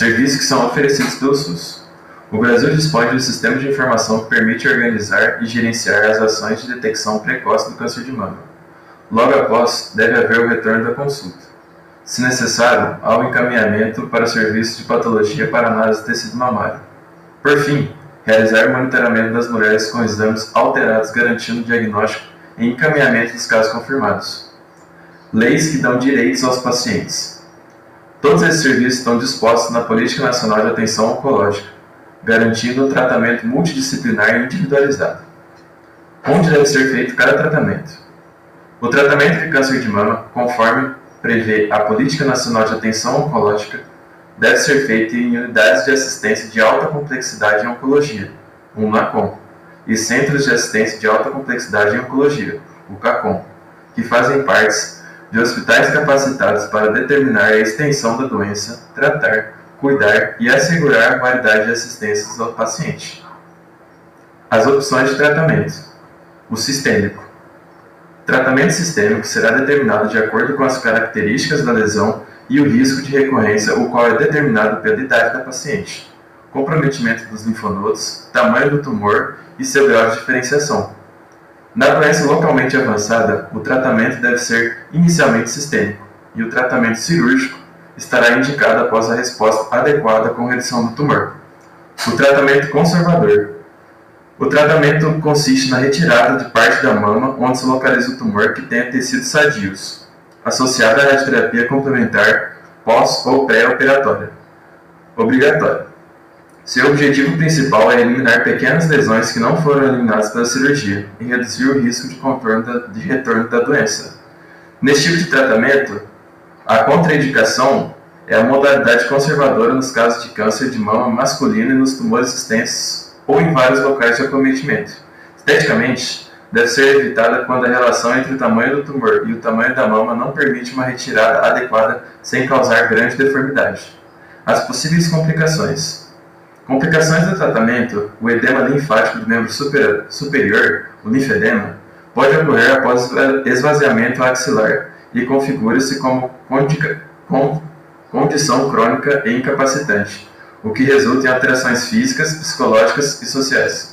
serviços que são oferecidos pelo SUS. O Brasil dispõe de um sistema de informação que permite organizar e gerenciar as ações de detecção precoce do câncer de mama. Logo após, deve haver o retorno da consulta. Se necessário, há o encaminhamento para serviços de patologia para análise de tecido mamário. Por fim, realizar o monitoramento das mulheres com exames alterados garantindo o diagnóstico e encaminhamento dos casos confirmados. Leis que dão direitos aos pacientes. Todos esses serviços estão dispostos na Política Nacional de Atenção Oncológica, garantindo um tratamento multidisciplinar e individualizado. Onde deve ser feito cada tratamento? O tratamento de câncer de mama, conforme prevê a Política Nacional de Atenção Oncológica, deve ser feito em unidades de assistência de alta complexidade em oncologia, um NACOM, e centros de assistência de alta complexidade em oncologia, o CACOM, que fazem parte de hospitais capacitados para determinar a extensão da doença, tratar, cuidar e assegurar a qualidade de assistência ao paciente. As opções de tratamento: o sistêmico. Tratamento sistêmico será determinado de acordo com as características da lesão e o risco de recorrência, o qual é determinado pela idade da paciente, comprometimento dos linfonodos, tamanho do tumor e seu grau de diferenciação. Na doença localmente avançada, o tratamento deve ser inicialmente sistêmico e o tratamento cirúrgico estará indicado após a resposta adequada com redução do tumor. O tratamento conservador. O tratamento consiste na retirada de parte da mama onde se localiza o tumor que tenha tecidos sadios, associada à radioterapia complementar pós ou pré-operatória. Obrigatória. Seu objetivo principal é eliminar pequenas lesões que não foram eliminadas pela cirurgia e reduzir o risco de, da, de retorno da doença. Neste tipo de tratamento, a contraindicação é a modalidade conservadora nos casos de câncer de mama masculino e nos tumores extensos ou em vários locais de acometimento. Esteticamente, deve ser evitada quando a relação entre o tamanho do tumor e o tamanho da mama não permite uma retirada adequada sem causar grande deformidade. As possíveis complicações. Complicações do tratamento, o edema linfático do membro super, superior, o linfedema, pode ocorrer após esvaziamento axilar e configura-se como condição crônica e incapacitante, o que resulta em alterações físicas, psicológicas e sociais.